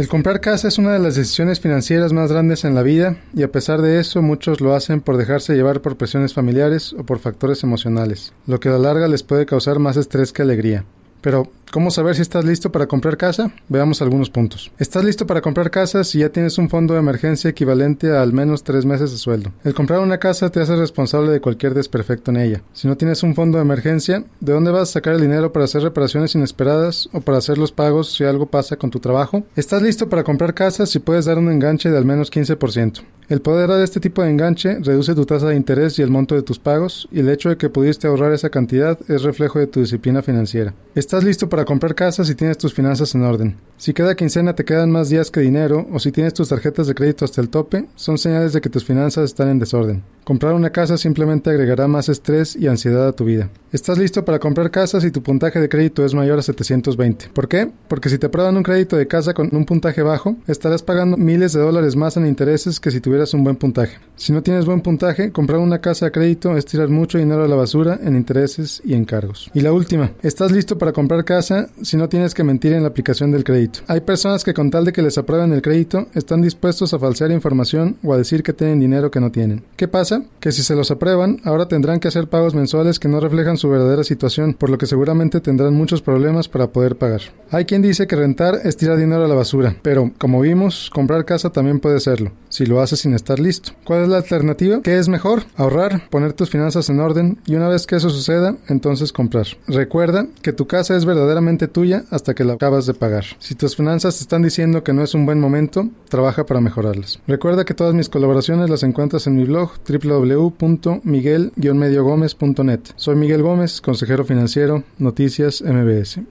El comprar casa es una de las decisiones financieras más grandes en la vida y a pesar de eso muchos lo hacen por dejarse llevar por presiones familiares o por factores emocionales, lo que a la larga les puede causar más estrés que alegría. Pero, ¿cómo saber si estás listo para comprar casa? Veamos algunos puntos. Estás listo para comprar casa si ya tienes un fondo de emergencia equivalente a al menos tres meses de sueldo. El comprar una casa te hace responsable de cualquier desperfecto en ella. Si no tienes un fondo de emergencia, ¿de dónde vas a sacar el dinero para hacer reparaciones inesperadas o para hacer los pagos si algo pasa con tu trabajo? Estás listo para comprar casa si puedes dar un enganche de al menos 15%. El poder dar este tipo de enganche reduce tu tasa de interés y el monto de tus pagos, y el hecho de que pudiste ahorrar esa cantidad es reflejo de tu disciplina financiera. Estás listo para comprar casa si tienes tus finanzas en orden. Si cada quincena te quedan más días que dinero o si tienes tus tarjetas de crédito hasta el tope, son señales de que tus finanzas están en desorden. Comprar una casa simplemente agregará más estrés y ansiedad a tu vida. Estás listo para comprar casa si tu puntaje de crédito es mayor a 720. ¿Por qué? Porque si te aprueban un crédito de casa con un puntaje bajo, estarás pagando miles de dólares más en intereses que si tuvieras un buen puntaje. Si no tienes buen puntaje, comprar una casa a crédito es tirar mucho dinero a la basura en intereses y encargos. Y la última, estás listo para comprar casa si no tienes que mentir en la aplicación del Hay personas que con tal de que les aprueben el crédito están dispuestos a falsear información o a decir que tienen dinero que no tienen. ¿Qué pasa? Que si se los aprueban, ahora tendrán que hacer pagos mensuales que no reflejan su verdadera situación, por lo que seguramente tendrán muchos problemas para poder pagar. Hay quien dice que rentar es tirar dinero a la basura, pero como vimos, comprar casa también puede serlo, si lo haces sin estar listo. ¿Cuál es la alternativa? ¿Qué es mejor? Ahorrar, poner tus finanzas en orden y una vez que eso suceda, entonces comprar. Recuerda que tu casa es verdaderamente tuya hasta que la acabas de pagar. Si tus finanzas te están diciendo que no es un buen momento, trabaja para mejorarlas. Recuerda que todas mis colaboraciones las encuentras en mi blog www.miguel-mediogomez.net. Soy Miguel Gómez, consejero financiero, Noticias MBS.